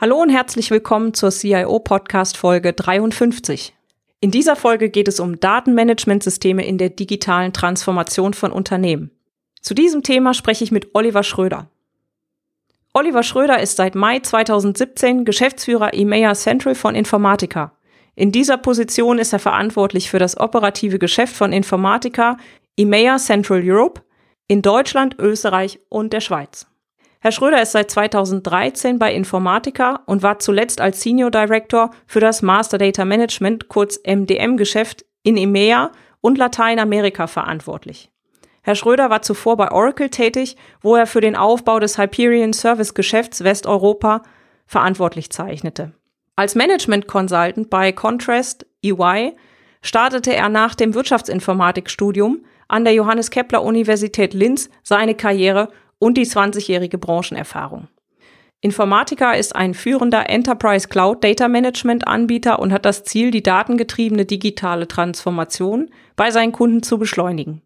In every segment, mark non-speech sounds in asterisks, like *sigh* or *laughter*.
Hallo und herzlich willkommen zur CIO Podcast Folge 53. In dieser Folge geht es um Datenmanagementsysteme in der digitalen Transformation von Unternehmen. Zu diesem Thema spreche ich mit Oliver Schröder. Oliver Schröder ist seit Mai 2017 Geschäftsführer EMEA Central von Informatica. In dieser Position ist er verantwortlich für das operative Geschäft von Informatica EMEA Central Europe in Deutschland, Österreich und der Schweiz. Herr Schröder ist seit 2013 bei Informatica und war zuletzt als Senior Director für das Master Data Management, kurz MDM-Geschäft in EMEA und Lateinamerika verantwortlich. Herr Schröder war zuvor bei Oracle tätig, wo er für den Aufbau des Hyperion Service Geschäfts Westeuropa verantwortlich zeichnete. Als Management Consultant bei Contrast EY startete er nach dem Wirtschaftsinformatikstudium an der Johannes Kepler Universität Linz seine Karriere und die 20-jährige Branchenerfahrung. Informatica ist ein führender Enterprise Cloud Data Management Anbieter und hat das Ziel, die datengetriebene digitale Transformation bei seinen Kunden zu beschleunigen.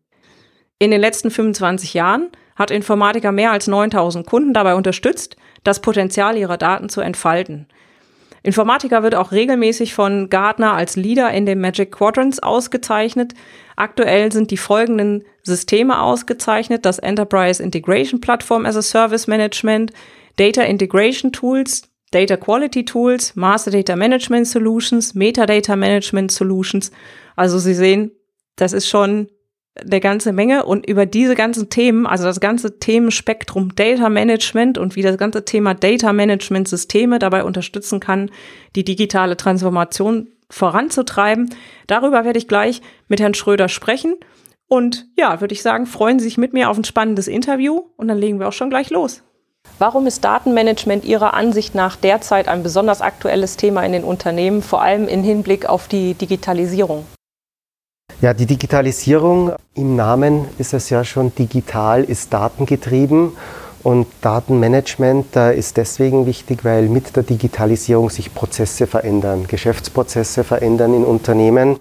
In den letzten 25 Jahren hat Informatica mehr als 9000 Kunden dabei unterstützt, das Potenzial ihrer Daten zu entfalten. Informatica wird auch regelmäßig von Gartner als Leader in den Magic Quadrants ausgezeichnet. Aktuell sind die folgenden Systeme ausgezeichnet, das Enterprise Integration Platform as a Service Management, Data Integration Tools, Data Quality Tools, Master Data Management Solutions, Metadata Management Solutions. Also Sie sehen, das ist schon eine ganze Menge und über diese ganzen Themen, also das ganze Themenspektrum Data Management und wie das ganze Thema Data Management Systeme dabei unterstützen kann, die digitale Transformation voranzutreiben. Darüber werde ich gleich mit Herrn Schröder sprechen. Und ja, würde ich sagen, freuen Sie sich mit mir auf ein spannendes Interview und dann legen wir auch schon gleich los. Warum ist Datenmanagement Ihrer Ansicht nach derzeit ein besonders aktuelles Thema in den Unternehmen, vor allem im Hinblick auf die Digitalisierung? Ja, die Digitalisierung im Namen ist es ja schon digital, ist datengetrieben und Datenmanagement ist deswegen wichtig, weil mit der Digitalisierung sich Prozesse verändern, Geschäftsprozesse verändern in Unternehmen.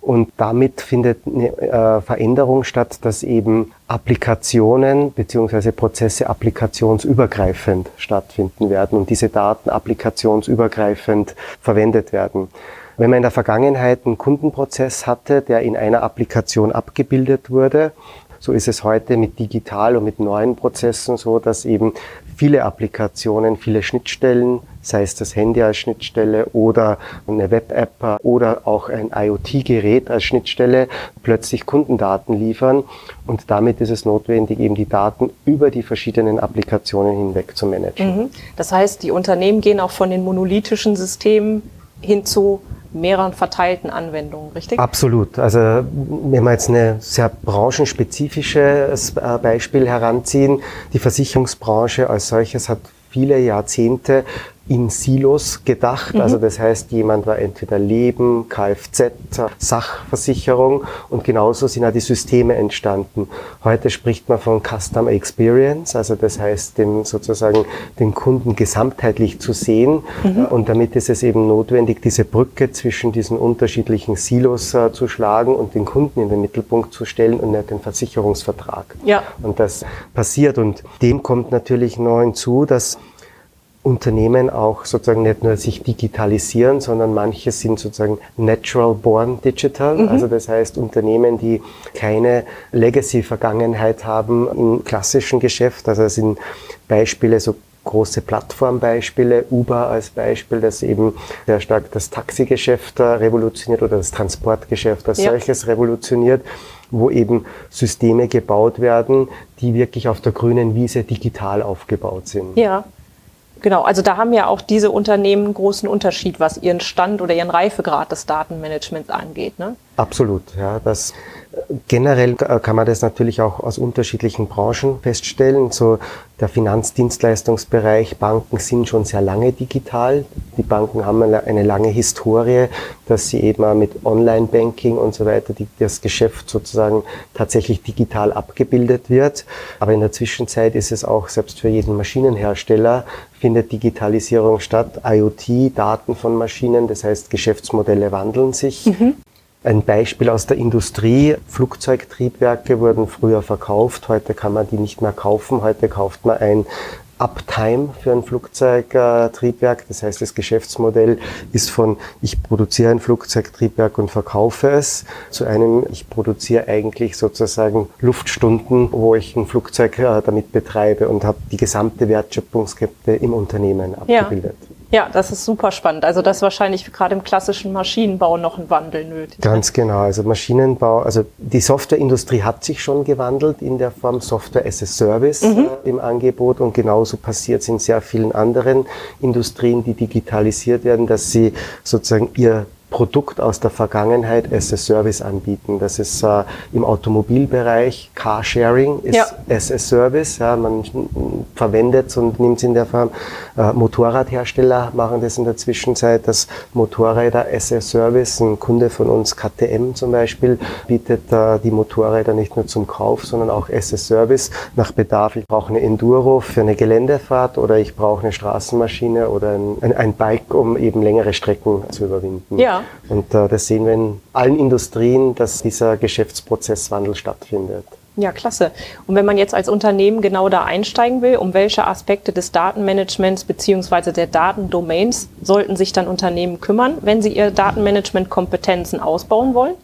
Und damit findet eine äh, Veränderung statt, dass eben Applikationen bzw. Prozesse applikationsübergreifend stattfinden werden und diese Daten applikationsübergreifend verwendet werden. Wenn man in der Vergangenheit einen Kundenprozess hatte, der in einer Applikation abgebildet wurde, so ist es heute mit digital und mit neuen Prozessen so, dass eben viele Applikationen, viele Schnittstellen, sei es das Handy als Schnittstelle oder eine Web-App oder auch ein IoT-Gerät als Schnittstelle, plötzlich Kundendaten liefern. Und damit ist es notwendig, eben die Daten über die verschiedenen Applikationen hinweg zu managen. Mhm. Das heißt, die Unternehmen gehen auch von den monolithischen Systemen hin zu mehreren verteilten Anwendungen, richtig? Absolut. Also wenn wir jetzt ein sehr branchenspezifisches äh, Beispiel heranziehen, die Versicherungsbranche als solches hat viele Jahrzehnte in Silos gedacht. Mhm. Also das heißt, jemand war entweder Leben, Kfz, Sachversicherung und genauso sind auch die Systeme entstanden. Heute spricht man von Customer Experience, also das heißt, den, sozusagen den Kunden gesamtheitlich zu sehen. Mhm. Und damit ist es eben notwendig, diese Brücke zwischen diesen unterschiedlichen Silos äh, zu schlagen und den Kunden in den Mittelpunkt zu stellen und nicht den Versicherungsvertrag. Ja. Und das passiert und dem kommt natürlich neu hinzu, dass Unternehmen auch sozusagen nicht nur sich digitalisieren, sondern manche sind sozusagen natural born digital. Mhm. Also das heißt Unternehmen, die keine Legacy-Vergangenheit haben im klassischen Geschäft. Also das sind Beispiele so große Plattformbeispiele, Uber als Beispiel, das eben sehr stark das Taxigeschäft revolutioniert oder das Transportgeschäft als ja. solches revolutioniert, wo eben Systeme gebaut werden, die wirklich auf der grünen Wiese digital aufgebaut sind. Ja. Genau, also da haben ja auch diese Unternehmen einen großen Unterschied, was ihren Stand oder ihren Reifegrad des Datenmanagements angeht. Ne? Absolut, ja. Das Generell kann man das natürlich auch aus unterschiedlichen Branchen feststellen. So der Finanzdienstleistungsbereich, Banken sind schon sehr lange digital. Die Banken haben eine lange Historie, dass sie eben mit Online-Banking und so weiter die, das Geschäft sozusagen tatsächlich digital abgebildet wird. Aber in der Zwischenzeit ist es auch selbst für jeden Maschinenhersteller findet Digitalisierung statt, IoT, Daten von Maschinen, das heißt Geschäftsmodelle wandeln sich. Mhm. Ein Beispiel aus der Industrie. Flugzeugtriebwerke wurden früher verkauft. Heute kann man die nicht mehr kaufen. Heute kauft man ein Uptime für ein Flugzeugtriebwerk. Das heißt, das Geschäftsmodell ist von ich produziere ein Flugzeugtriebwerk und verkaufe es zu einem ich produziere eigentlich sozusagen Luftstunden, wo ich ein Flugzeug äh, damit betreibe und habe die gesamte Wertschöpfungskette im Unternehmen abgebildet. Ja. Ja, das ist super spannend. Also das ist wahrscheinlich gerade im klassischen Maschinenbau noch ein Wandel nötig. Ganz genau. Also Maschinenbau, also die Softwareindustrie hat sich schon gewandelt in der Form Software as a Service mhm. äh, im Angebot und genauso passiert es in sehr vielen anderen Industrien, die digitalisiert werden, dass sie sozusagen ihr Produkt aus der Vergangenheit as a Service anbieten. Das ist äh, im Automobilbereich Carsharing ist ja. as a Service. Ja, man verwendet es und nimmt es in der Form. Äh, Motorradhersteller machen das in der Zwischenzeit, dass Motorräder as a Service, ein Kunde von uns, KTM zum Beispiel, bietet äh, die Motorräder nicht nur zum Kauf, sondern auch as a Service nach Bedarf. Ich brauche eine Enduro für eine Geländefahrt oder ich brauche eine Straßenmaschine oder ein, ein Bike, um eben längere Strecken zu überwinden. Ja. Und äh, das sehen wir in allen Industrien, dass dieser Geschäftsprozesswandel stattfindet. Ja, klasse. Und wenn man jetzt als Unternehmen genau da einsteigen will, um welche Aspekte des Datenmanagements beziehungsweise der Datendomains sollten sich dann Unternehmen kümmern, wenn sie ihre Datenmanagement-Kompetenzen ausbauen wollen?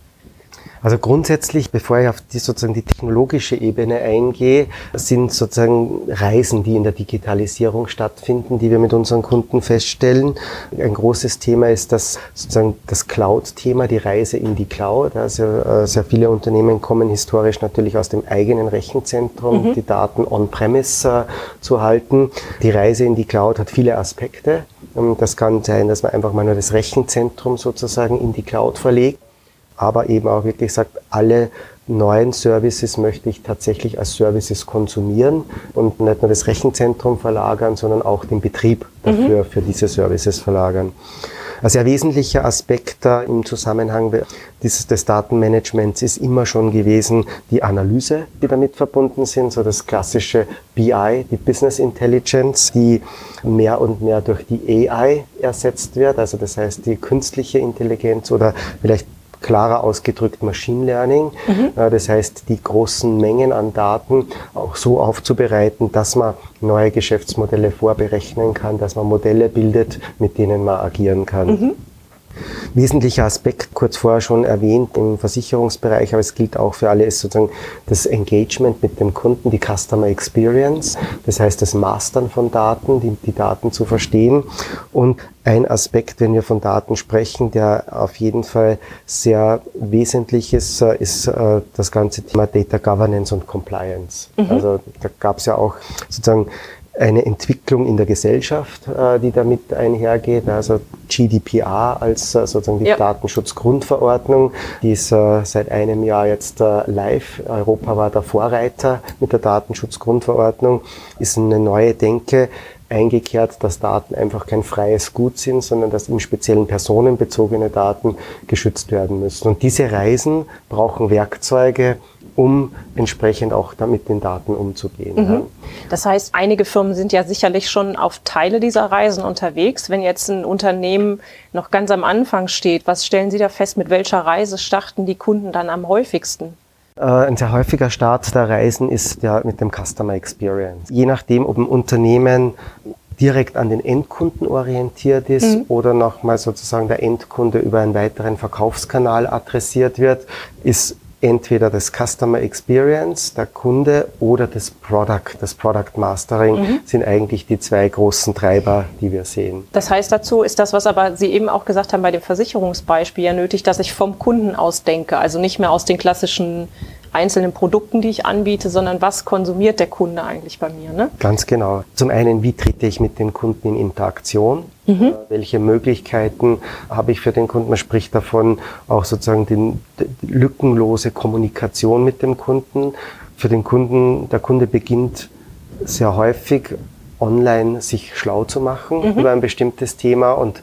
Also grundsätzlich, bevor ich auf die sozusagen die technologische Ebene eingehe, sind sozusagen Reisen, die in der Digitalisierung stattfinden, die wir mit unseren Kunden feststellen. Ein großes Thema ist das sozusagen das Cloud-Thema, die Reise in die Cloud. Also äh, sehr viele Unternehmen kommen historisch natürlich aus dem eigenen Rechenzentrum, mhm. die Daten on-premise äh, zu halten. Die Reise in die Cloud hat viele Aspekte. Ähm, das kann sein, dass man einfach mal nur das Rechenzentrum sozusagen in die Cloud verlegt aber eben auch wirklich sagt, alle neuen Services möchte ich tatsächlich als Services konsumieren und nicht nur das Rechenzentrum verlagern, sondern auch den Betrieb dafür, mhm. für diese Services verlagern. Ein sehr wesentlicher Aspekt im Zusammenhang des, des Datenmanagements ist immer schon gewesen die Analyse, die damit verbunden sind, so das klassische BI, die Business Intelligence, die mehr und mehr durch die AI ersetzt wird, also das heißt die künstliche Intelligenz oder vielleicht klarer ausgedrückt Machine Learning. Mhm. Das heißt, die großen Mengen an Daten auch so aufzubereiten, dass man neue Geschäftsmodelle vorberechnen kann, dass man Modelle bildet, mit denen man agieren kann. Mhm. Wesentlicher Aspekt, kurz vorher schon erwähnt, im Versicherungsbereich, aber es gilt auch für alle, ist sozusagen das Engagement mit dem Kunden, die Customer Experience. Das heißt, das Mastern von Daten, die, die Daten zu verstehen. Und ein Aspekt, wenn wir von Daten sprechen, der auf jeden Fall sehr wesentlich ist, äh, ist äh, das ganze Thema Data Governance und Compliance. Mhm. Also da gab es ja auch sozusagen eine Entwicklung in der Gesellschaft, äh, die damit einhergeht. Also GDPR als äh, sozusagen die ja. Datenschutzgrundverordnung, die ist äh, seit einem Jahr jetzt live. Europa war der Vorreiter mit der Datenschutzgrundverordnung, ist eine neue Denke eingekehrt, dass Daten einfach kein freies Gut sind, sondern dass im speziellen personenbezogene Daten geschützt werden müssen. Und diese Reisen brauchen Werkzeuge, um entsprechend auch damit den Daten umzugehen. Mhm. Ja. Das heißt, einige Firmen sind ja sicherlich schon auf Teile dieser Reisen unterwegs. Wenn jetzt ein Unternehmen noch ganz am Anfang steht, was stellen Sie da fest, mit welcher Reise starten die Kunden dann am häufigsten? Äh, ein sehr häufiger Start der Reisen ist ja mit dem Customer Experience. Je nachdem, ob ein Unternehmen direkt an den Endkunden orientiert ist mhm. oder nochmal sozusagen der Endkunde über einen weiteren Verkaufskanal adressiert wird, ist entweder das Customer Experience, der Kunde oder das Product, das Product Mastering mhm. sind eigentlich die zwei großen Treiber, die wir sehen. Das heißt, dazu ist das, was aber Sie eben auch gesagt haben bei dem Versicherungsbeispiel ja nötig, dass ich vom Kunden aus denke, also nicht mehr aus den klassischen einzelnen Produkten, die ich anbiete, sondern was konsumiert der Kunde eigentlich bei mir? Ne? Ganz genau. Zum einen, wie trete ich mit dem Kunden in Interaktion? Mhm. Welche Möglichkeiten habe ich für den Kunden? Man spricht davon auch sozusagen die, die lückenlose Kommunikation mit dem Kunden. Für den Kunden, der Kunde beginnt sehr häufig online sich schlau zu machen mhm. über ein bestimmtes Thema und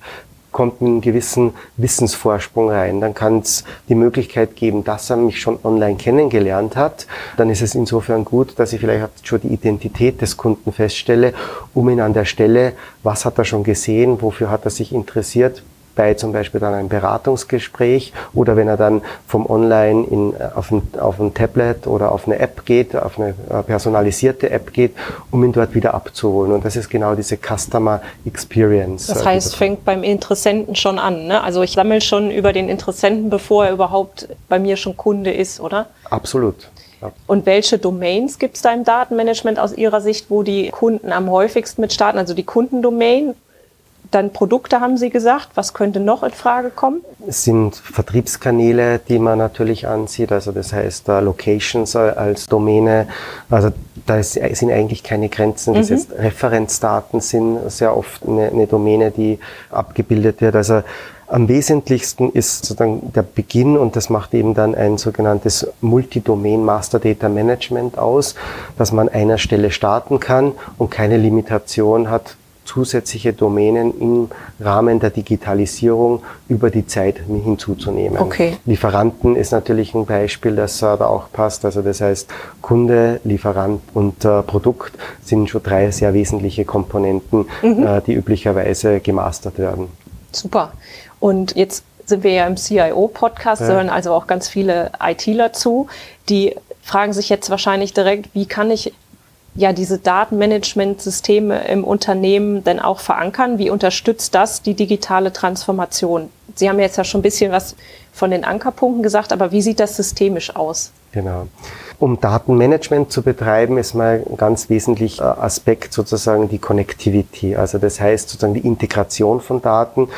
kommt mit gewissen Wissensvorsprung rein. Dann kann es die Möglichkeit geben, dass er mich schon online kennengelernt hat. Dann ist es insofern gut, dass ich vielleicht schon die Identität des Kunden feststelle, um ihn an der Stelle, was hat er schon gesehen, wofür hat er sich interessiert, bei zum Beispiel dann einem Beratungsgespräch oder wenn er dann vom Online in, äh, auf, ein, auf ein Tablet oder auf eine App geht, auf eine äh, personalisierte App geht, um ihn dort wieder abzuholen. Und das ist genau diese Customer Experience. Das heißt, fängt beim Interessenten schon an. Ne? Also ich sammle schon über den Interessenten, bevor er überhaupt bei mir schon Kunde ist, oder? Absolut. Und welche Domains gibt es da im Datenmanagement aus Ihrer Sicht, wo die Kunden am häufigsten mit starten? Also die Kundendomain, dann Produkte haben Sie gesagt. Was könnte noch in Frage kommen? Es sind Vertriebskanäle, die man natürlich ansieht. Also das heißt uh, Locations als Domäne. Also da sind eigentlich keine Grenzen. Das mhm. jetzt Referenzdaten sind sehr oft eine, eine Domäne, die abgebildet wird. Also am wesentlichsten ist sozusagen der Beginn und das macht eben dann ein sogenanntes Multidomain Master Data Management aus, dass man einer Stelle starten kann und keine Limitation hat, zusätzliche Domänen im Rahmen der Digitalisierung über die Zeit hinzuzunehmen. Okay. Lieferanten ist natürlich ein Beispiel, das äh, da auch passt. Also das heißt, Kunde, Lieferant und äh, Produkt sind schon drei sehr wesentliche Komponenten, mhm. äh, die üblicherweise gemastert werden. Super. Und jetzt sind wir ja im CIO-Podcast, ja. hören also auch ganz viele ITler zu, die fragen sich jetzt wahrscheinlich direkt, wie kann ich ja diese Datenmanagementsysteme im Unternehmen denn auch verankern? Wie unterstützt das die digitale Transformation? Sie haben jetzt ja schon ein bisschen was von den Ankerpunkten gesagt, aber wie sieht das systemisch aus? Genau. Um Datenmanagement zu betreiben, ist mal ein ganz wesentlicher Aspekt sozusagen die Connectivity. Also das heißt sozusagen die Integration von Daten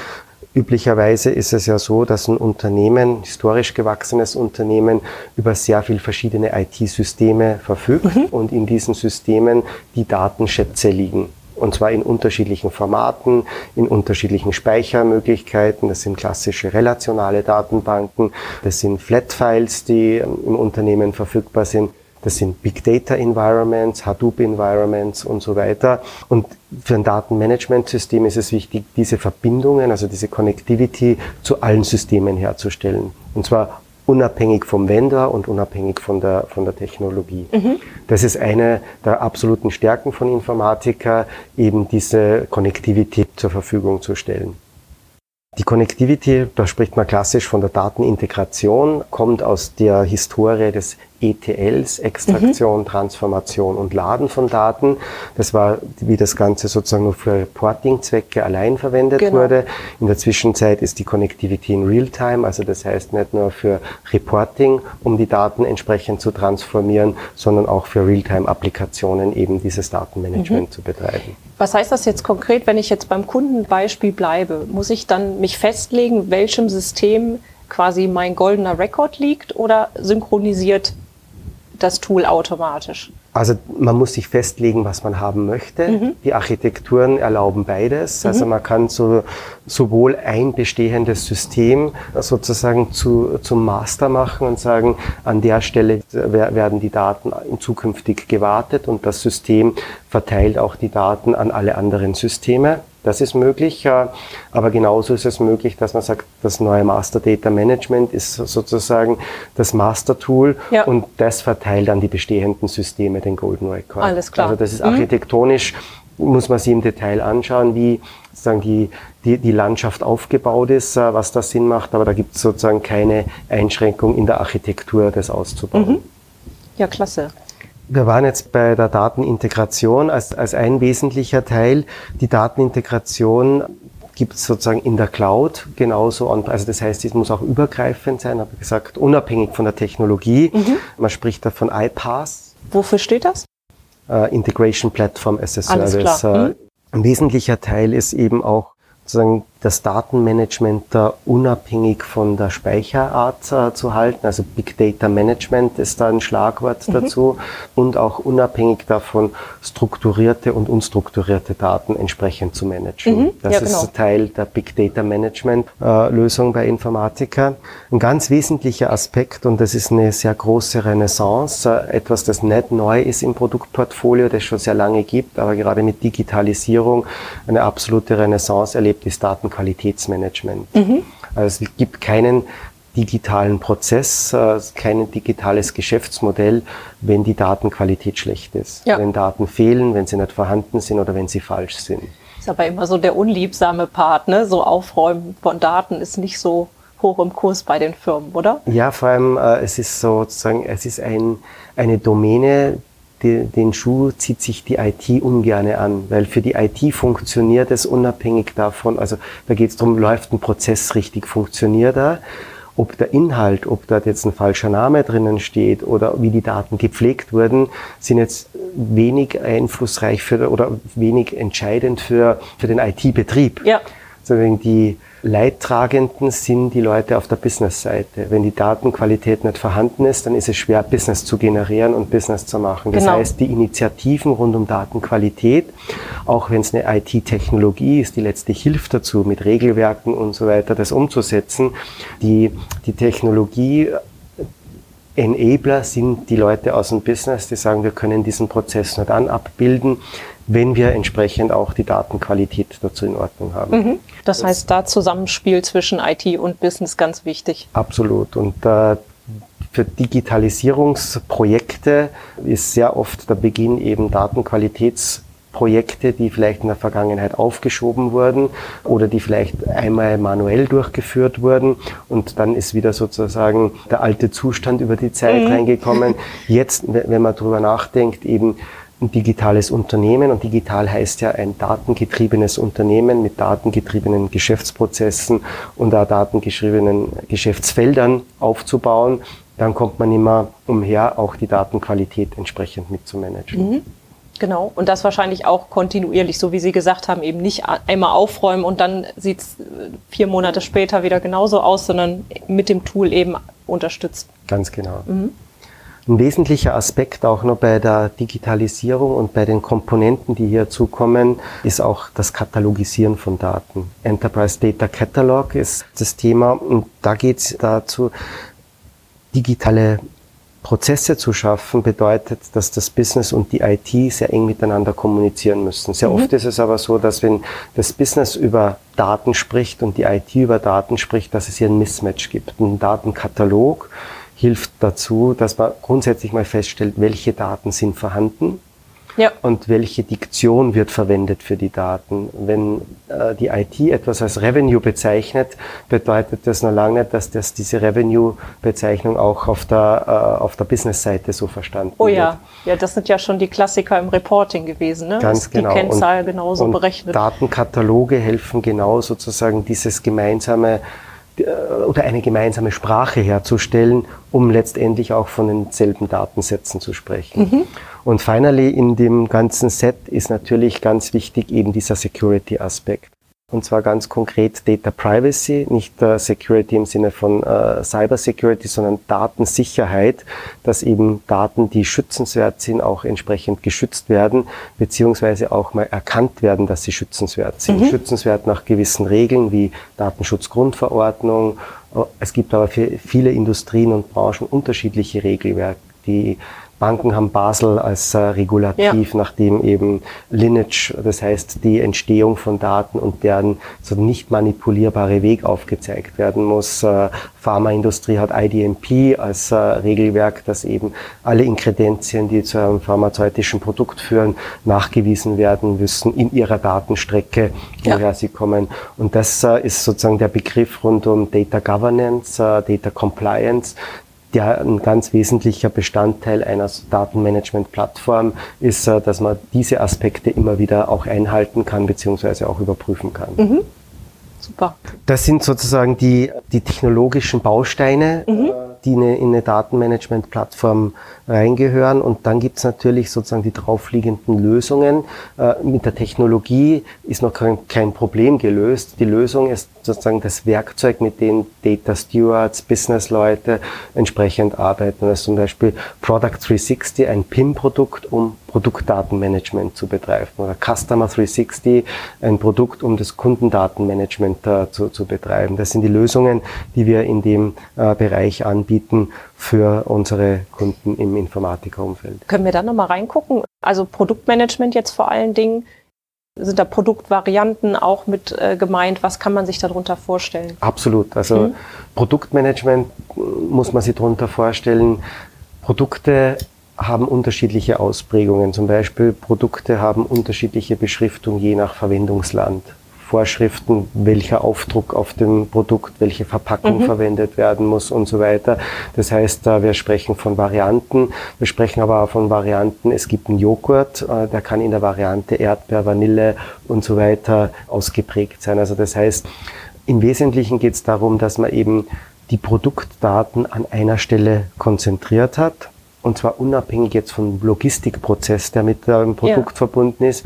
Üblicherweise ist es ja so, dass ein Unternehmen, historisch gewachsenes Unternehmen, über sehr viel verschiedene IT-Systeme verfügt mhm. und in diesen Systemen die Datenschätze liegen. Und zwar in unterschiedlichen Formaten, in unterschiedlichen Speichermöglichkeiten. Das sind klassische relationale Datenbanken. Das sind Flat-Files, die im Unternehmen verfügbar sind. Das sind Big Data Environments, Hadoop Environments und so weiter. Und für ein Datenmanagementsystem ist es wichtig, diese Verbindungen, also diese Connectivity zu allen Systemen herzustellen. Und zwar unabhängig vom Vendor und unabhängig von der, von der Technologie. Mhm. Das ist eine der absoluten Stärken von Informatiker, eben diese Konnektivität zur Verfügung zu stellen. Die Connectivity, da spricht man klassisch von der Datenintegration, kommt aus der Historie des ETLs, Extraktion, mhm. Transformation und Laden von Daten. Das war, wie das Ganze sozusagen nur für Reporting-Zwecke allein verwendet genau. wurde. In der Zwischenzeit ist die Connectivity in Realtime, also das heißt nicht nur für Reporting, um die Daten entsprechend zu transformieren, sondern auch für Realtime-Applikationen eben dieses Datenmanagement mhm. zu betreiben. Was heißt das jetzt konkret, wenn ich jetzt beim Kundenbeispiel bleibe? Muss ich dann mich festlegen, welchem System quasi mein goldener Rekord liegt oder synchronisiert das Tool automatisch? Also man muss sich festlegen, was man haben möchte. Mhm. Die Architekturen erlauben beides. Mhm. Also man kann so, sowohl ein bestehendes System sozusagen zu, zum Master machen und sagen, an der Stelle werden die Daten zukünftig gewartet und das System verteilt auch die Daten an alle anderen Systeme. Das ist möglich, aber genauso ist es möglich, dass man sagt, das neue Master Data Management ist sozusagen das Master Tool ja. und das verteilt dann die bestehenden Systeme den Golden Record. Alles klar. Also das ist mhm. architektonisch, mhm. muss man sich im Detail anschauen, wie sozusagen die, die, die Landschaft aufgebaut ist, äh, was da Sinn macht, aber da gibt es sozusagen keine Einschränkung in der Architektur, das auszubauen. Mhm. Ja, klasse. Wir waren jetzt bei der Datenintegration als, als ein wesentlicher Teil. Die Datenintegration gibt es sozusagen in der Cloud genauso an. Also das heißt, es muss auch übergreifend sein, habe ich gesagt, unabhängig von der Technologie. Mhm. Man spricht da von iPaaS. Wofür steht das? Uh, Integration Platform as a Service. Uh, ein wesentlicher Teil ist eben auch sozusagen das Datenmanagement da unabhängig von der Speicherart äh, zu halten. Also Big Data Management ist da ein Schlagwort mhm. dazu und auch unabhängig davon strukturierte und unstrukturierte Daten entsprechend zu managen. Mhm. Das ja, ist genau. Teil der Big Data Management äh, Lösung bei Informatiker. Ein ganz wesentlicher Aspekt und das ist eine sehr große Renaissance, äh, etwas, das nicht neu ist im Produktportfolio, das schon sehr lange gibt, aber gerade mit Digitalisierung eine absolute Renaissance erlebt ist Daten Datenqualitätsmanagement. Mhm. Also es gibt keinen digitalen Prozess, äh, kein digitales Geschäftsmodell, wenn die Datenqualität schlecht ist. Ja. Wenn Daten fehlen, wenn sie nicht vorhanden sind oder wenn sie falsch sind. Ist aber immer so der unliebsame Part, ne? So Aufräumen von Daten ist nicht so hoch im Kurs bei den Firmen, oder? Ja, vor allem äh, es ist sozusagen, es ist ein, eine Domäne, die, den Schuh zieht sich die IT ungerne an, weil für die IT funktioniert es unabhängig davon, also da geht es darum, läuft ein Prozess richtig, funktioniert er, ob der Inhalt, ob da jetzt ein falscher Name drinnen steht oder wie die Daten gepflegt wurden, sind jetzt wenig einflussreich für oder wenig entscheidend für, für den IT-Betrieb. Ja. Sondern die Leidtragenden sind die Leute auf der Business-Seite. Wenn die Datenqualität nicht vorhanden ist, dann ist es schwer, Business zu generieren und Business zu machen. Das genau. heißt, die Initiativen rund um Datenqualität, auch wenn es eine IT-Technologie ist, die letztlich hilft dazu, mit Regelwerken und so weiter das umzusetzen, die, die Technologie Enabler sind die Leute aus dem Business, die sagen, wir können diesen Prozess nur dann abbilden, wenn wir entsprechend auch die Datenqualität dazu in Ordnung haben. Mhm. Das heißt, da Zusammenspiel zwischen IT und Business ganz wichtig. Absolut. Und äh, für Digitalisierungsprojekte ist sehr oft der Beginn eben Datenqualitätsprojekte, die vielleicht in der Vergangenheit aufgeschoben wurden oder die vielleicht einmal manuell durchgeführt wurden und dann ist wieder sozusagen der alte Zustand über die Zeit mhm. reingekommen. *laughs* Jetzt, wenn man drüber nachdenkt, eben ein digitales Unternehmen und digital heißt ja ein datengetriebenes Unternehmen mit datengetriebenen Geschäftsprozessen und auch datengeschriebenen Geschäftsfeldern aufzubauen, dann kommt man immer umher, auch die Datenqualität entsprechend mitzumanagen. Mhm. Genau, und das wahrscheinlich auch kontinuierlich, so wie Sie gesagt haben, eben nicht einmal aufräumen und dann sieht es äh, vier Monate später wieder genauso aus, sondern mit dem Tool eben unterstützt. Ganz genau. Mhm. Ein wesentlicher Aspekt auch noch bei der Digitalisierung und bei den Komponenten, die hier zukommen, ist auch das Katalogisieren von Daten. Enterprise Data Catalog ist das Thema und da geht es dazu, digitale Prozesse zu schaffen, bedeutet, dass das Business und die IT sehr eng miteinander kommunizieren müssen. Sehr mhm. oft ist es aber so, dass wenn das Business über Daten spricht und die IT über Daten spricht, dass es hier ein Mismatch gibt. Ein Datenkatalog hilft dazu, dass man grundsätzlich mal feststellt, welche Daten sind vorhanden ja. und welche Diktion wird verwendet für die Daten. Wenn äh, die IT etwas als Revenue bezeichnet, bedeutet das noch lange nicht, dass das, diese Revenue-Bezeichnung auch auf der, äh, auf der Business-Seite so verstanden wird. Oh ja. ja, das sind ja schon die Klassiker im Reporting gewesen, ne? Ganz genau. Die Kennzahl genauso und berechnet. Datenkataloge helfen genau sozusagen dieses gemeinsame oder eine gemeinsame Sprache herzustellen, um letztendlich auch von denselben Datensätzen zu sprechen. Mhm. Und finally in dem ganzen Set ist natürlich ganz wichtig eben dieser Security-Aspekt. Und zwar ganz konkret Data Privacy, nicht äh, Security im Sinne von äh, Cyber Security, sondern Datensicherheit, dass eben Daten, die schützenswert sind, auch entsprechend geschützt werden, beziehungsweise auch mal erkannt werden, dass sie schützenswert sind. Mhm. Schützenswert nach gewissen Regeln wie Datenschutzgrundverordnung. Es gibt aber für viele Industrien und Branchen unterschiedliche Regelwerke, die Banken haben Basel als äh, Regulativ, ja. nachdem eben Lineage, das heißt die Entstehung von Daten und deren so nicht manipulierbare Weg aufgezeigt werden muss. Äh, Pharmaindustrie hat IDMP als äh, Regelwerk, dass eben alle Inkredenzien, die zu einem pharmazeutischen Produkt führen, nachgewiesen werden müssen in ihrer Datenstrecke, woher ja. sie kommen. Und das äh, ist sozusagen der Begriff rund um Data Governance, äh, Data Compliance, der ein ganz wesentlicher Bestandteil einer Datenmanagement-Plattform ist, äh, dass man diese Aspekte immer wieder auch einhalten kann beziehungsweise auch überprüfen kann. Mhm. Super. Das sind sozusagen die, die technologischen Bausteine. Mhm. Äh, die in eine Datenmanagement-Plattform reingehören. Und dann gibt es natürlich sozusagen die draufliegenden Lösungen. Äh, mit der Technologie ist noch kein, Problem gelöst. Die Lösung ist sozusagen das Werkzeug, mit dem Data Stewards, Business-Leute entsprechend arbeiten. Also zum Beispiel Product 360, ein PIM-Produkt, um Produktdatenmanagement zu betreiben oder Customer 360, ein Produkt, um das Kundendatenmanagement äh, zu, zu betreiben. Das sind die Lösungen, die wir in dem äh, Bereich anbieten für unsere Kunden im Informatikerumfeld. Können wir da nochmal reingucken? Also Produktmanagement jetzt vor allen Dingen. Sind da Produktvarianten auch mit äh, gemeint? Was kann man sich darunter vorstellen? Absolut. Also mhm. Produktmanagement äh, muss man sich darunter vorstellen. Produkte haben unterschiedliche Ausprägungen. Zum Beispiel Produkte haben unterschiedliche Beschriftung je nach Verwendungsland. Vorschriften, welcher Aufdruck auf dem Produkt, welche Verpackung mhm. verwendet werden muss und so weiter. Das heißt, wir sprechen von Varianten, wir sprechen aber auch von Varianten. Es gibt einen Joghurt, äh, der kann in der Variante Erdbeer, Vanille und so weiter ausgeprägt sein. Also das heißt, im Wesentlichen geht es darum, dass man eben die Produktdaten an einer Stelle konzentriert hat und zwar unabhängig jetzt vom Logistikprozess, der mit dem Produkt ja. verbunden ist,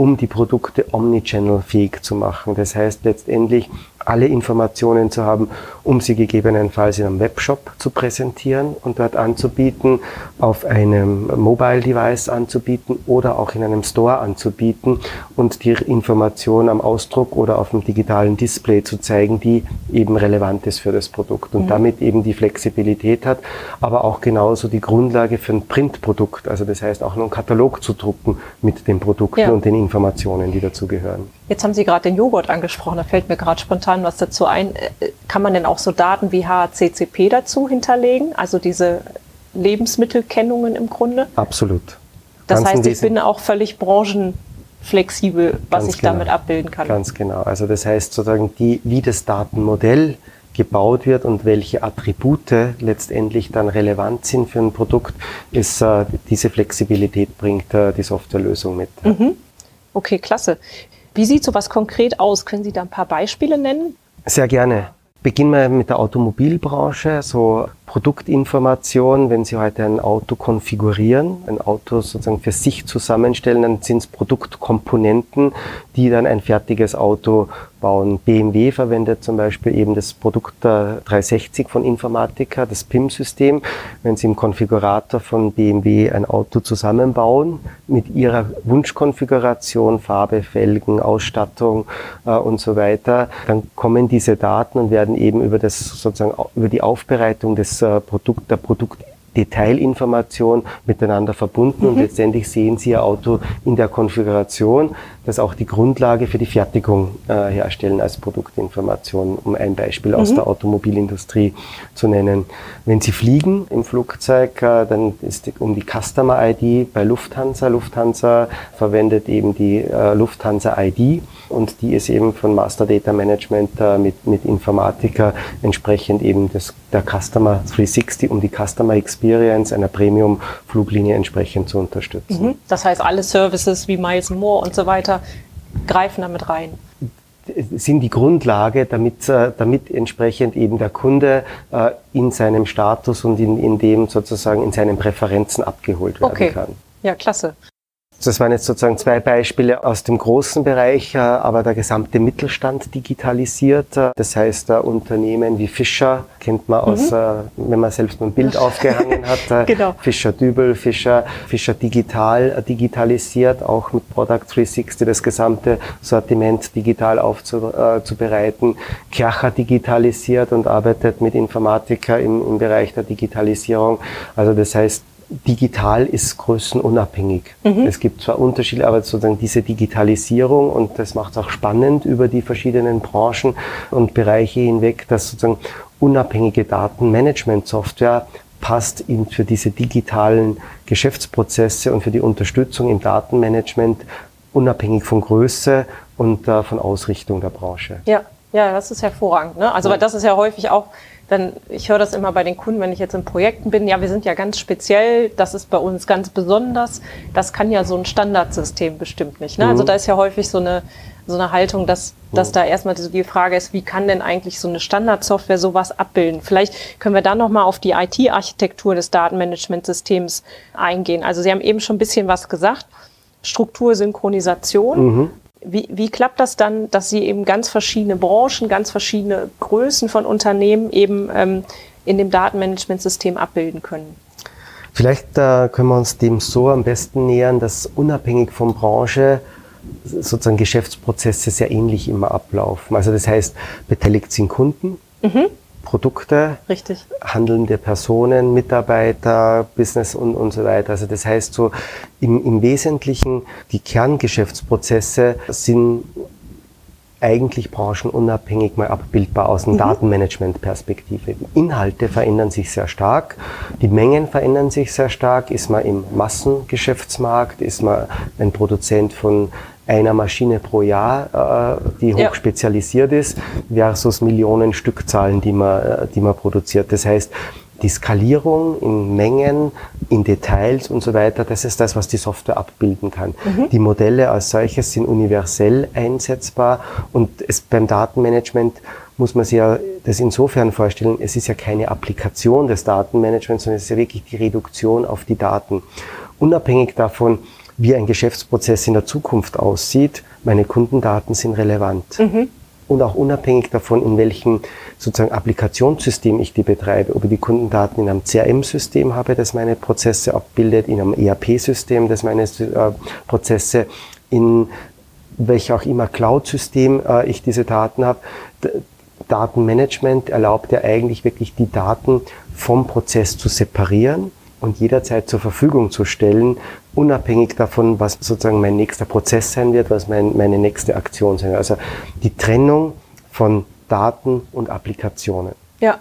um die Produkte omnichannel-fähig zu machen. Das heißt letztendlich alle Informationen zu haben, um sie gegebenenfalls in einem Webshop zu präsentieren und dort anzubieten, auf einem Mobile Device anzubieten oder auch in einem Store anzubieten und die Information am Ausdruck oder auf dem digitalen Display zu zeigen, die eben relevant ist für das Produkt und mhm. damit eben die Flexibilität hat, aber auch genauso die Grundlage für ein Printprodukt, also das heißt auch einen Katalog zu drucken mit den Produkten ja. und den Informationen, die dazu gehören. Jetzt haben Sie gerade den Joghurt angesprochen, da fällt mir gerade spontan was dazu ein. Äh, kann man denn auch so Daten wie HACCP dazu hinterlegen, also diese Lebensmittelkennungen im Grunde? Absolut. Das Ganz heißt, ich bin auch völlig branchenflexibel, was ich genau. damit abbilden kann. Ganz genau. Also das heißt sozusagen, die, wie das Datenmodell gebaut wird und welche Attribute letztendlich dann relevant sind für ein Produkt, ist äh, diese Flexibilität bringt äh, die Softwarelösung mit. Mhm. Okay, klasse. Wie sieht sowas konkret aus? Können Sie da ein paar Beispiele nennen? Sehr gerne. Beginnen wir mit der Automobilbranche. So Produktinformation, wenn Sie heute ein Auto konfigurieren, ein Auto sozusagen für sich zusammenstellen, dann sind es Produktkomponenten, die dann ein fertiges Auto bauen. BMW verwendet zum Beispiel eben das Produkt 360 von Informatica, das PIM-System. Wenn Sie im Konfigurator von BMW ein Auto zusammenbauen, mit Ihrer Wunschkonfiguration, Farbe, Felgen, Ausstattung äh, und so weiter, dann kommen diese Daten und werden eben über das sozusagen über die Aufbereitung des äh, Produkt, der Produktdetailinformation miteinander verbunden mhm. und letztendlich sehen Sie Ihr Auto in der Konfiguration, das auch die Grundlage für die Fertigung äh, herstellen als Produktinformation, um ein Beispiel mhm. aus der Automobilindustrie zu nennen. Wenn Sie fliegen im Flugzeug, äh, dann ist die, um die Customer ID bei Lufthansa. Lufthansa verwendet eben die äh, Lufthansa ID und die ist eben von Master Data Management äh, mit, mit Informatiker entsprechend eben das, der Customer 360, um die Customer Experience einer Premium-Fluglinie entsprechend zu unterstützen. Mhm. Das heißt, alle Services wie Miles More und so weiter greifen damit rein sind die Grundlage, damit, äh, damit entsprechend eben der Kunde äh, in seinem Status und in, in dem sozusagen in seinen Präferenzen abgeholt werden okay. kann. Ja, klasse. Das waren jetzt sozusagen zwei Beispiele aus dem großen Bereich, äh, aber der gesamte Mittelstand digitalisiert. Äh, das heißt, äh, Unternehmen wie Fischer kennt man aus, mhm. wenn man selbst ein Bild aufgehangen hat. *laughs* genau. Fischer Dübel, Fischer, Fischer Digital digitalisiert, auch mit Product 360 das gesamte Sortiment digital aufzubereiten. Kercher digitalisiert und arbeitet mit Informatiker im, im Bereich der Digitalisierung. Also das heißt, digital ist größenunabhängig. Mhm. Es gibt zwar Unterschiede, aber sozusagen diese Digitalisierung und das macht es auch spannend über die verschiedenen Branchen und Bereiche hinweg, dass sozusagen unabhängige Datenmanagement-Software passt in für diese digitalen Geschäftsprozesse und für die Unterstützung im Datenmanagement unabhängig von Größe und äh, von Ausrichtung der Branche. Ja, ja, das ist hervorragend. Ne? Also ja. das ist ja häufig auch dann, ich höre das immer bei den Kunden, wenn ich jetzt in Projekten bin, ja, wir sind ja ganz speziell, das ist bei uns ganz besonders. Das kann ja so ein Standardsystem bestimmt nicht. Ne? Also mhm. Also da ist ja häufig so eine, so eine Haltung, dass, dass mhm. da erstmal die Frage ist, wie kann denn eigentlich so eine Standardsoftware sowas abbilden? Vielleicht können wir dann nochmal auf die IT-Architektur des Datenmanagementsystems eingehen. Also Sie haben eben schon ein bisschen was gesagt. Struktursynchronisation. Mhm. Wie, wie klappt das dann, dass Sie eben ganz verschiedene Branchen, ganz verschiedene Größen von Unternehmen eben ähm, in dem Datenmanagementsystem abbilden können? Vielleicht äh, können wir uns dem so am besten nähern, dass unabhängig von Branche sozusagen Geschäftsprozesse sehr ähnlich immer ablaufen. Also das heißt, beteiligt sind Kunden, mhm. Produkte, Richtig. handelnde Personen, Mitarbeiter, Business und, und so weiter. Also das heißt so im, im Wesentlichen die Kerngeschäftsprozesse sind eigentlich branchenunabhängig mal abbildbar aus einer mhm. Datenmanagement-Perspektive. Die Inhalte verändern sich sehr stark, die Mengen verändern sich sehr stark. Ist man im Massengeschäftsmarkt, ist man ein Produzent von einer Maschine pro Jahr, äh, die hoch spezialisiert ist, versus Millionen Stückzahlen, die man, äh, die man produziert. Das heißt, die Skalierung in Mengen, in Details und so weiter, das ist das, was die Software abbilden kann. Mhm. Die Modelle als solches sind universell einsetzbar und es beim Datenmanagement muss man sich ja das insofern vorstellen, es ist ja keine Applikation des Datenmanagements, sondern es ist ja wirklich die Reduktion auf die Daten. Unabhängig davon, wie ein Geschäftsprozess in der Zukunft aussieht, meine Kundendaten sind relevant. Mhm. Und auch unabhängig davon, in welchem sozusagen Applikationssystem ich die betreibe, ob ich die Kundendaten in einem CRM-System habe, das meine Prozesse abbildet, in einem ERP-System, das meine äh, Prozesse in welch auch immer Cloud-System äh, ich diese Daten habe. Datenmanagement erlaubt ja eigentlich wirklich die Daten vom Prozess zu separieren und jederzeit zur Verfügung zu stellen, unabhängig davon, was sozusagen mein nächster Prozess sein wird, was mein, meine nächste Aktion sein wird. Also die Trennung von Daten und Applikationen. Ja.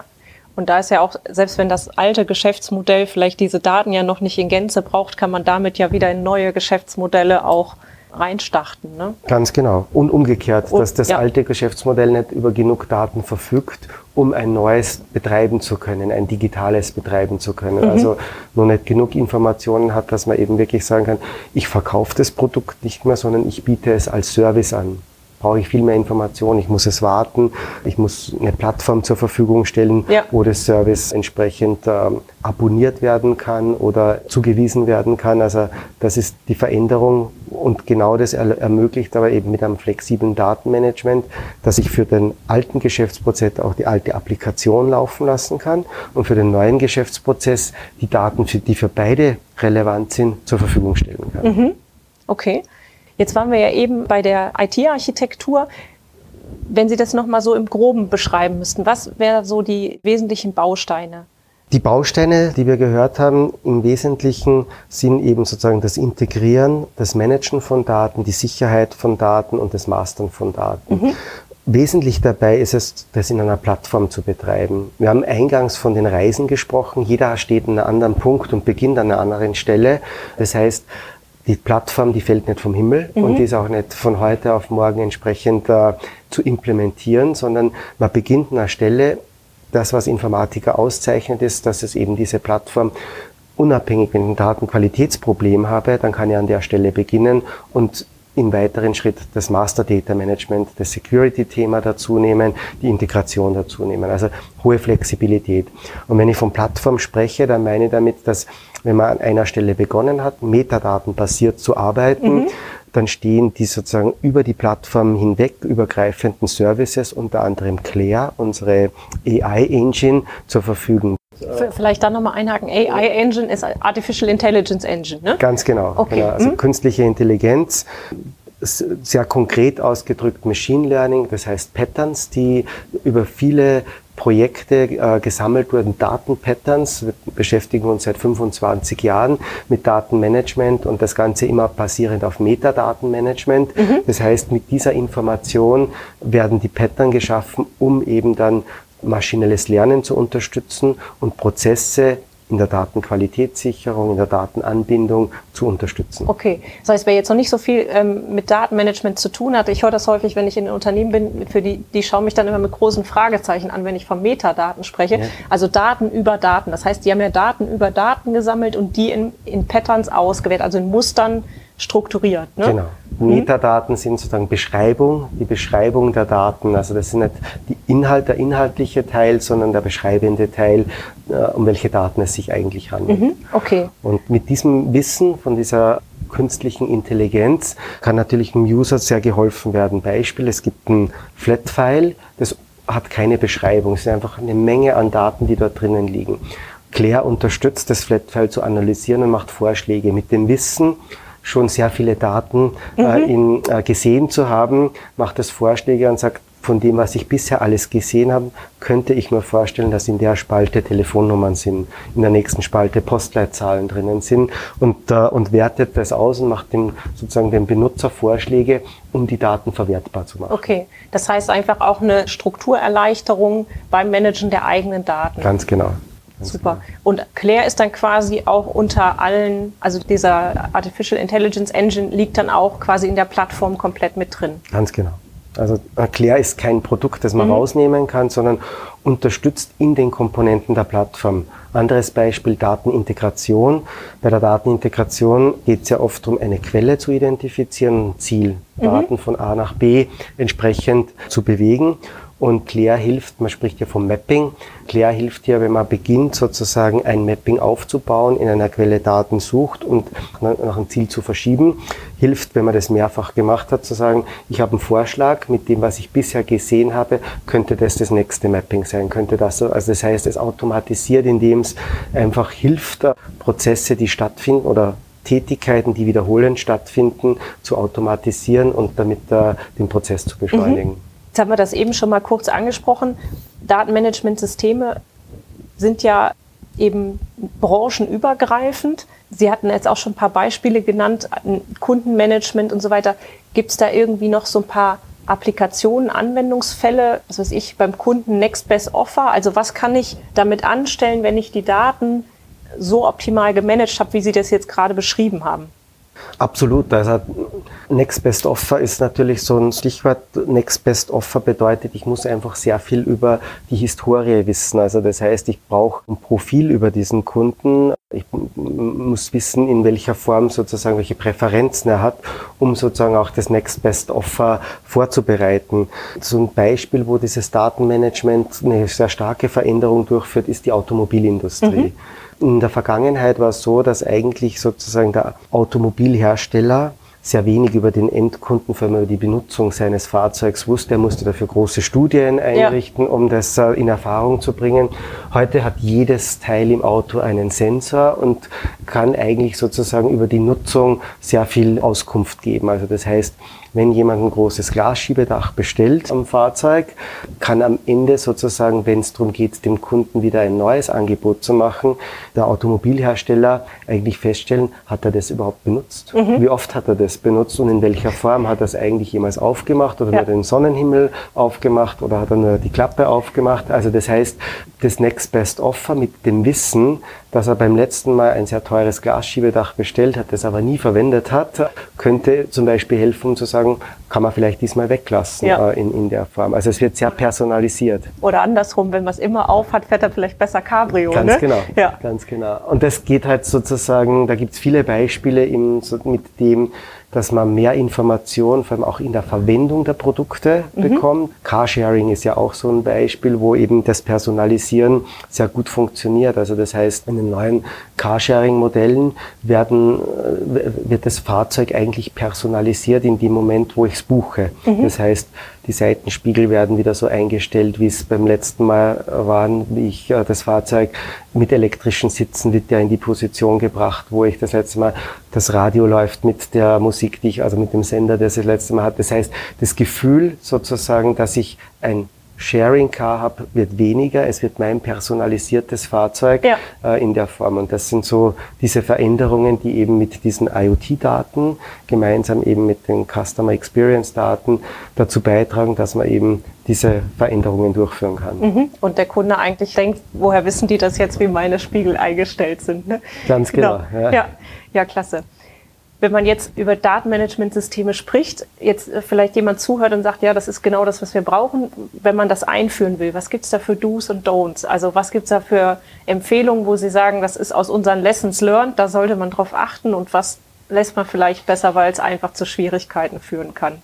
Und da ist ja auch, selbst wenn das alte Geschäftsmodell vielleicht diese Daten ja noch nicht in Gänze braucht, kann man damit ja wieder in neue Geschäftsmodelle auch reinstarten. Ne? Ganz genau. Und umgekehrt, Und, dass das ja. alte Geschäftsmodell nicht über genug Daten verfügt, um ein neues betreiben zu können, ein digitales betreiben zu können. Mhm. Also nur nicht genug Informationen hat, dass man eben wirklich sagen kann, ich verkaufe das Produkt nicht mehr, sondern ich biete es als Service an brauche ich viel mehr Informationen, ich muss es warten, ich muss eine Plattform zur Verfügung stellen, ja. wo das Service entsprechend ähm, abonniert werden kann oder zugewiesen werden kann. Also das ist die Veränderung und genau das er ermöglicht aber eben mit einem flexiblen Datenmanagement, dass ich für den alten Geschäftsprozess auch die alte Applikation laufen lassen kann und für den neuen Geschäftsprozess die Daten, die für beide relevant sind, zur Verfügung stellen kann. Mhm. Okay. Jetzt waren wir ja eben bei der IT-Architektur. Wenn Sie das nochmal so im Groben beschreiben müssten, was wären so die wesentlichen Bausteine? Die Bausteine, die wir gehört haben, im Wesentlichen sind eben sozusagen das Integrieren, das Managen von Daten, die Sicherheit von Daten und das Mastern von Daten. Mhm. Wesentlich dabei ist es, das in einer Plattform zu betreiben. Wir haben eingangs von den Reisen gesprochen. Jeder steht an einem anderen Punkt und beginnt an einer anderen Stelle. Das heißt, die Plattform, die fällt nicht vom Himmel mhm. und die ist auch nicht von heute auf morgen entsprechend äh, zu implementieren, sondern man beginnt an einer Stelle. Das, was Informatiker auszeichnet, ist, dass es eben diese Plattform unabhängig, wenn ich ein Datenqualitätsproblem habe, dann kann ich an der Stelle beginnen und im weiteren Schritt das Master Data Management, das Security-Thema dazu nehmen, die Integration dazu nehmen. Also hohe Flexibilität. Und wenn ich von Plattform spreche, dann meine ich damit, dass wenn man an einer Stelle begonnen hat, metadatenbasiert zu arbeiten, mhm. dann stehen die sozusagen über die Plattform hinweg übergreifenden Services, unter anderem Claire, unsere AI-Engine, zur Verfügung. Vielleicht dann nochmal einhaken. AI Engine ist Artificial Intelligence Engine, ne? Ganz genau. Okay. genau. Also mhm. künstliche Intelligenz, sehr konkret ausgedrückt Machine Learning, das heißt Patterns, die über viele Projekte äh, gesammelt wurden, Datenpatterns. Wir beschäftigen uns seit 25 Jahren mit Datenmanagement und das Ganze immer basierend auf Metadatenmanagement. Mhm. Das heißt, mit dieser Information werden die Pattern geschaffen, um eben dann maschinelles Lernen zu unterstützen und Prozesse in der Datenqualitätssicherung, in der Datenanbindung zu unterstützen. Okay, das heißt, wer jetzt noch nicht so viel ähm, mit Datenmanagement zu tun hat, ich höre das häufig, wenn ich in Unternehmen bin, für die, die schauen mich dann immer mit großen Fragezeichen an, wenn ich von Metadaten spreche. Ja. Also Daten über Daten. Das heißt, die haben ja Daten über Daten gesammelt und die in, in Patterns ausgewählt, also in Mustern strukturiert. Ne? Genau. Mhm. Metadaten sind sozusagen Beschreibung, die Beschreibung der Daten. Also das sind nicht die Inhalt, der inhaltliche Teil, sondern der beschreibende Teil, äh, um welche Daten es sich eigentlich handelt. Mhm. Okay. Und mit diesem Wissen von dieser künstlichen Intelligenz kann natürlich dem User sehr geholfen werden. Beispiel, es gibt ein Flat-File, das hat keine Beschreibung. Es ist einfach eine Menge an Daten, die dort drinnen liegen. Claire unterstützt das Flat-File zu analysieren und macht Vorschläge. Mit dem Wissen, schon sehr viele Daten äh, mhm. in, äh, gesehen zu haben, macht es Vorschläge und sagt, von dem, was ich bisher alles gesehen habe, könnte ich mir vorstellen, dass in der Spalte Telefonnummern sind, in der nächsten Spalte Postleitzahlen drinnen sind und, äh, und wertet das aus und macht dem, sozusagen dem Benutzer Vorschläge, um die Daten verwertbar zu machen. Okay, das heißt einfach auch eine Strukturerleichterung beim Managen der eigenen Daten. Ganz genau. Super. Und Claire ist dann quasi auch unter allen, also dieser Artificial Intelligence Engine liegt dann auch quasi in der Plattform komplett mit drin. Ganz genau. Also Claire ist kein Produkt, das man mhm. rausnehmen kann, sondern unterstützt in den Komponenten der Plattform. Anderes Beispiel Datenintegration. Bei der Datenintegration geht es ja oft darum, eine Quelle zu identifizieren, ein Ziel, mhm. Daten von A nach B entsprechend zu bewegen. Und Claire hilft, man spricht ja vom Mapping. Claire hilft ja, wenn man beginnt, sozusagen ein Mapping aufzubauen, in einer Quelle Daten sucht und nach einem Ziel zu verschieben. Hilft, wenn man das mehrfach gemacht hat, zu sagen, ich habe einen Vorschlag, mit dem, was ich bisher gesehen habe, könnte das das nächste Mapping sein, könnte das so. Also das heißt, es automatisiert, indem es einfach hilft, Prozesse, die stattfinden oder Tätigkeiten, die wiederholend stattfinden, zu automatisieren und damit äh, den Prozess zu beschleunigen. Mhm. Jetzt haben wir das eben schon mal kurz angesprochen. Datenmanagementsysteme sind ja eben branchenübergreifend. Sie hatten jetzt auch schon ein paar Beispiele genannt, Kundenmanagement und so weiter. Gibt es da irgendwie noch so ein paar Applikationen, Anwendungsfälle, was weiß ich, beim Kunden Next Best Offer? Also was kann ich damit anstellen, wenn ich die Daten so optimal gemanagt habe, wie Sie das jetzt gerade beschrieben haben? Absolut. Also Next Best Offer ist natürlich so ein Stichwort. Next Best Offer bedeutet, ich muss einfach sehr viel über die Historie wissen. Also das heißt, ich brauche ein Profil über diesen Kunden. Ich muss wissen, in welcher Form sozusagen, welche Präferenzen er hat, um sozusagen auch das Next Best Offer vorzubereiten. So ein Beispiel, wo dieses Datenmanagement eine sehr starke Veränderung durchführt, ist die Automobilindustrie. Mhm. In der Vergangenheit war es so, dass eigentlich sozusagen der Automobilhersteller sehr wenig über den Endkunden, vor allem über die Benutzung seines Fahrzeugs wusste. Er musste dafür große Studien einrichten, ja. um das äh, in Erfahrung zu bringen. Heute hat jedes Teil im Auto einen Sensor und kann eigentlich sozusagen über die Nutzung sehr viel Auskunft geben. Also das heißt, wenn jemand ein großes Glasschiebedach bestellt am Fahrzeug, kann am Ende sozusagen, wenn es darum geht, dem Kunden wieder ein neues Angebot zu machen, der Automobilhersteller eigentlich feststellen, hat er das überhaupt benutzt? Mhm. Wie oft hat er das benutzt und in welcher Form hat er es eigentlich jemals aufgemacht oder ja. nur den Sonnenhimmel aufgemacht oder hat er nur die Klappe aufgemacht? Also das heißt, das Next Best Offer mit dem Wissen, dass er beim letzten Mal ein sehr teures Glasschiebedach bestellt hat, das aber nie verwendet hat, könnte zum Beispiel helfen, um zu sagen, kann man vielleicht diesmal weglassen ja. äh, in, in der Form. Also es wird sehr personalisiert. Oder andersrum, wenn man es immer auf hat, fährt er vielleicht besser Cabrio. Ganz ne? genau, ja. ganz genau. Und das geht halt sozusagen, da gibt es viele Beispiele im, so mit dem, dass man mehr Informationen, vor allem auch in der Verwendung der Produkte mhm. bekommt. Carsharing ist ja auch so ein Beispiel, wo eben das Personalisieren sehr gut funktioniert. Also das heißt, in den neuen Carsharing-Modellen werden, äh, wird das Fahrzeug eigentlich personalisiert in dem Moment, wo ich es buche. Mhm. Das heißt, die Seitenspiegel werden wieder so eingestellt, wie es beim letzten Mal waren, wie ich äh, das Fahrzeug mit elektrischen Sitzen wird ja in die Position gebracht, wo ich das letzte Mal das Radio läuft mit der Musik, die ich also mit dem Sender, das ich das letzte Mal hatte. Das heißt, das Gefühl sozusagen, dass ich ein Sharing Car habe, wird weniger. Es wird mein personalisiertes Fahrzeug ja. äh, in der Form. Und das sind so diese Veränderungen, die eben mit diesen IoT-Daten gemeinsam eben mit den Customer Experience Daten dazu beitragen, dass man eben diese Veränderungen durchführen kann. Mhm. Und der Kunde eigentlich denkt, woher wissen die das jetzt, wie meine Spiegel eingestellt sind? Ne? Ganz genau. genau. Ja. ja. ja, klasse wenn man jetzt über Datenmanagementsysteme spricht, jetzt äh, vielleicht jemand zuhört und sagt, ja, das ist genau das, was wir brauchen, wenn man das einführen will, was gibt's da für Do's und Don'ts? Also was gibt's da für Empfehlungen, wo Sie sagen, das ist aus unseren Lessons learned, da sollte man drauf achten und was lässt man vielleicht besser, weil es einfach zu Schwierigkeiten führen kann?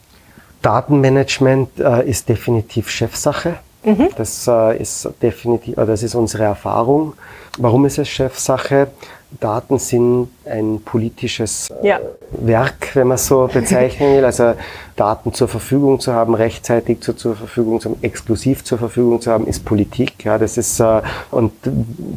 Datenmanagement äh, ist definitiv Chefsache. Mhm. Das äh, ist definitiv, das ist unsere Erfahrung. Warum ist es Chefsache? Daten sind ein politisches äh, ja. Werk, wenn man so bezeichnen will. Also Daten zur Verfügung zu haben, rechtzeitig zur, zur Verfügung zu haben, exklusiv zur Verfügung zu haben, ist Politik. Ja, das ist äh, und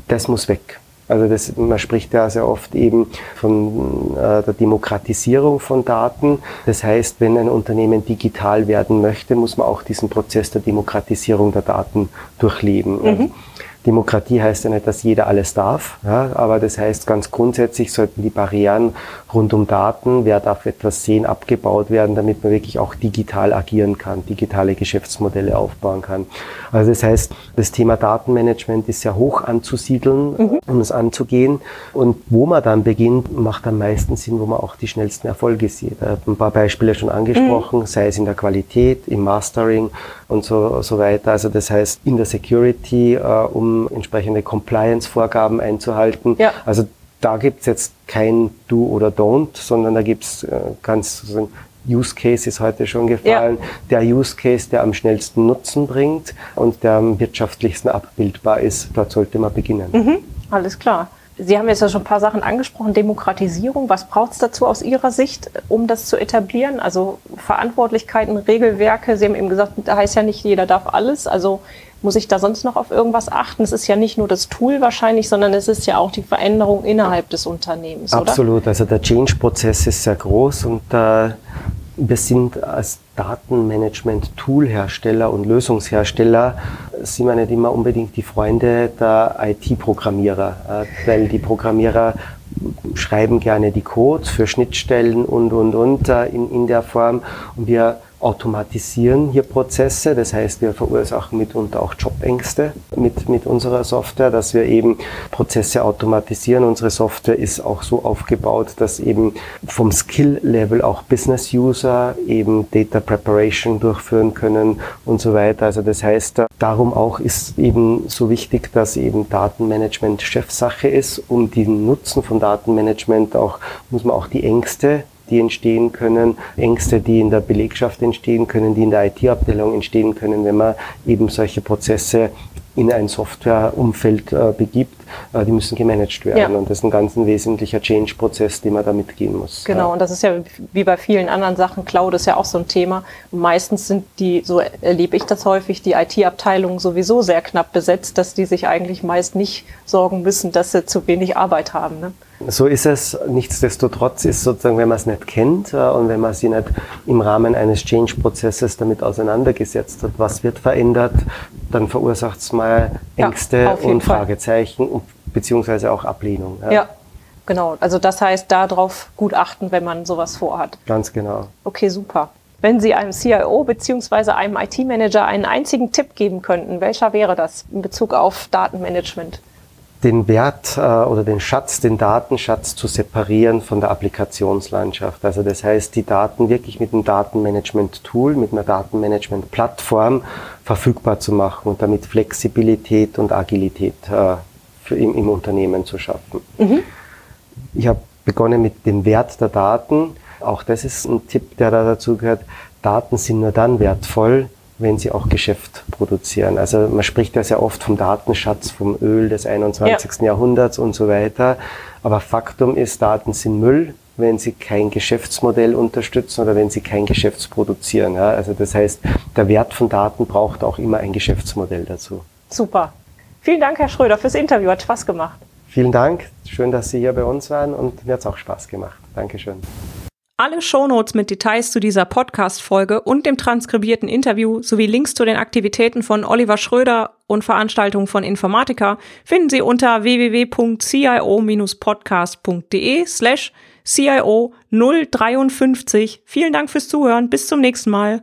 das muss weg. Also das, man spricht ja sehr oft eben von äh, der Demokratisierung von Daten. Das heißt, wenn ein Unternehmen digital werden möchte, muss man auch diesen Prozess der Demokratisierung der Daten durchleben. Mhm. Demokratie heißt ja nicht, dass jeder alles darf, ja, aber das heißt ganz grundsätzlich sollten die Barrieren rund um Daten, wer darf etwas sehen, abgebaut werden, damit man wirklich auch digital agieren kann, digitale Geschäftsmodelle aufbauen kann. Also das heißt, das Thema Datenmanagement ist sehr hoch anzusiedeln, mhm. um es anzugehen. Und wo man dann beginnt, macht am meisten Sinn, wo man auch die schnellsten Erfolge sieht. Ein paar Beispiele schon angesprochen, mhm. sei es in der Qualität, im Mastering und so, so weiter. Also das heißt, in der Security, äh, um entsprechende Compliance-Vorgaben einzuhalten. Ja. Also da gibt's jetzt kein Do oder Don't, sondern da gibt's äh, ganz Use Case ist heute schon gefallen. Ja. Der Use Case, der am schnellsten Nutzen bringt und der am wirtschaftlichsten abbildbar ist, dort sollte man beginnen. Mhm, alles klar. Sie haben jetzt ja schon ein paar Sachen angesprochen. Demokratisierung, was braucht es dazu aus Ihrer Sicht, um das zu etablieren? Also Verantwortlichkeiten, Regelwerke. Sie haben eben gesagt, da heißt ja nicht, jeder darf alles. Also muss ich da sonst noch auf irgendwas achten? Es ist ja nicht nur das Tool wahrscheinlich, sondern es ist ja auch die Veränderung innerhalb des Unternehmens. Absolut. Oder? Also der Change-Prozess ist sehr groß und äh, wir sind als Datenmanagement-Tool-Hersteller und Lösungshersteller sind wir nicht immer unbedingt die Freunde der IT-Programmierer, äh, weil die Programmierer schreiben gerne die Codes für Schnittstellen und, und, und äh, in, in der Form und wir automatisieren hier Prozesse. Das heißt, wir verursachen mitunter auch Jobängste mit, mit unserer Software, dass wir eben Prozesse automatisieren. Unsere Software ist auch so aufgebaut, dass eben vom Skill-Level auch Business-User eben Data Preparation durchführen können und so weiter. Also das heißt, darum auch ist eben so wichtig, dass eben Datenmanagement Chefsache ist. Um den Nutzen von Datenmanagement auch, muss man auch die Ängste die entstehen können, Ängste, die in der Belegschaft entstehen können, die in der IT-Abteilung entstehen können, wenn man eben solche Prozesse in ein Softwareumfeld äh, begibt, äh, die müssen gemanagt werden. Ja. Und das ist ein ganz ein wesentlicher Change-Prozess, den man da mitgehen muss. Genau, ja. und das ist ja wie bei vielen anderen Sachen, Cloud ist ja auch so ein Thema. Meistens sind die, so erlebe ich das häufig, die IT-Abteilungen sowieso sehr knapp besetzt, dass die sich eigentlich meist nicht sorgen müssen, dass sie zu wenig Arbeit haben. Ne? So ist es. Nichtsdestotrotz ist sozusagen, wenn man es nicht kennt äh, und wenn man sich nicht im Rahmen eines Change-Prozesses damit auseinandergesetzt hat, was wird verändert, dann verursacht es mal Ängste ja, und Fragezeichen und, beziehungsweise auch Ablehnung. Ja. ja. genau. Also das heißt, darauf gut achten, wenn man sowas vorhat. Ganz genau. Okay, super. Wenn Sie einem CIO beziehungsweise einem IT-Manager einen einzigen Tipp geben könnten, welcher wäre das in Bezug auf Datenmanagement? Den Wert äh, oder den Schatz, den Datenschatz zu separieren von der Applikationslandschaft. Also das heißt, die Daten wirklich mit einem Datenmanagement-Tool, mit einer Datenmanagement-Plattform verfügbar zu machen und damit Flexibilität und Agilität äh, für im, im Unternehmen zu schaffen. Mhm. Ich habe begonnen mit dem Wert der Daten. Auch das ist ein Tipp, der da dazu gehört. Daten sind nur dann wertvoll, wenn sie auch Geschäft produzieren. Also man spricht ja sehr oft vom Datenschatz, vom Öl des 21. Ja. Jahrhunderts und so weiter. Aber Faktum ist, Daten sind Müll, wenn sie kein Geschäftsmodell unterstützen oder wenn sie kein Geschäft produzieren. Ja, also das heißt, der Wert von Daten braucht auch immer ein Geschäftsmodell dazu. Super. Vielen Dank, Herr Schröder, fürs Interview. Hat Spaß gemacht. Vielen Dank. Schön, dass Sie hier bei uns waren und mir hat es auch Spaß gemacht. Dankeschön. Alle Shownotes mit Details zu dieser Podcast-Folge und dem transkribierten Interview sowie Links zu den Aktivitäten von Oliver Schröder und Veranstaltungen von Informatica finden Sie unter www.cio-podcast.de slash CIO 053. Vielen Dank fürs Zuhören. Bis zum nächsten Mal.